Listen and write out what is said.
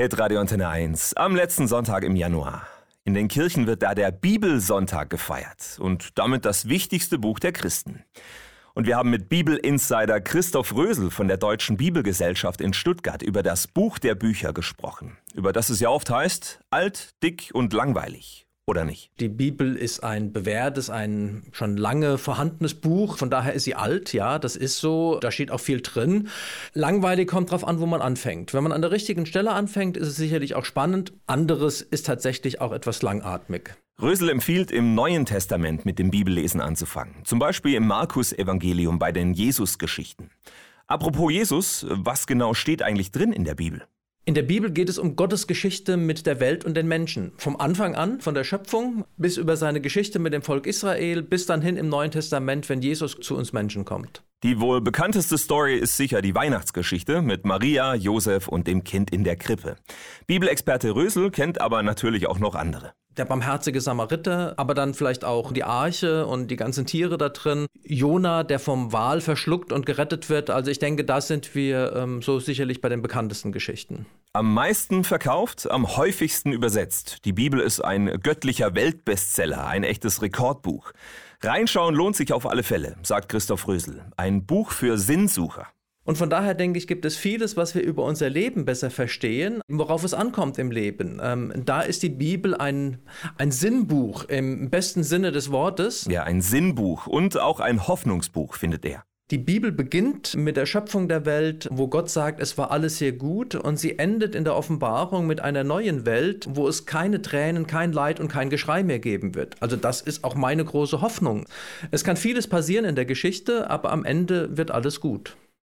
Hitradio Antenne 1 am letzten Sonntag im Januar. In den Kirchen wird da der Bibelsonntag gefeiert und damit das wichtigste Buch der Christen. Und wir haben mit Bibelinsider Christoph Rösel von der Deutschen Bibelgesellschaft in Stuttgart über das Buch der Bücher gesprochen, über das es ja oft heißt, alt, dick und langweilig oder nicht? Die Bibel ist ein bewährtes, ein schon lange vorhandenes Buch. Von daher ist sie alt, ja, das ist so. Da steht auch viel drin. Langweilig kommt drauf an, wo man anfängt. Wenn man an der richtigen Stelle anfängt, ist es sicherlich auch spannend. Anderes ist tatsächlich auch etwas langatmig. Rösel empfiehlt, im Neuen Testament mit dem Bibellesen anzufangen. Zum Beispiel im Markus-Evangelium bei den Jesus-Geschichten. Apropos Jesus, was genau steht eigentlich drin in der Bibel? In der Bibel geht es um Gottes Geschichte mit der Welt und den Menschen. Vom Anfang an, von der Schöpfung bis über seine Geschichte mit dem Volk Israel, bis dann hin im Neuen Testament, wenn Jesus zu uns Menschen kommt. Die wohl bekannteste Story ist sicher die Weihnachtsgeschichte mit Maria, Josef und dem Kind in der Krippe. Bibelexperte Rösel kennt aber natürlich auch noch andere der barmherzige Samariter, aber dann vielleicht auch die Arche und die ganzen Tiere da drin. Jona, der vom Wal verschluckt und gerettet wird. Also ich denke, da sind wir ähm, so sicherlich bei den bekanntesten Geschichten. Am meisten verkauft, am häufigsten übersetzt. Die Bibel ist ein göttlicher Weltbestseller, ein echtes Rekordbuch. Reinschauen lohnt sich auf alle Fälle, sagt Christoph Rösel. Ein Buch für Sinnsucher. Und von daher denke ich, gibt es vieles, was wir über unser Leben besser verstehen, worauf es ankommt im Leben. Ähm, da ist die Bibel ein, ein Sinnbuch im besten Sinne des Wortes. Ja, ein Sinnbuch und auch ein Hoffnungsbuch, findet er. Die Bibel beginnt mit der Schöpfung der Welt, wo Gott sagt, es war alles sehr gut, und sie endet in der Offenbarung mit einer neuen Welt, wo es keine Tränen, kein Leid und kein Geschrei mehr geben wird. Also das ist auch meine große Hoffnung. Es kann vieles passieren in der Geschichte, aber am Ende wird alles gut.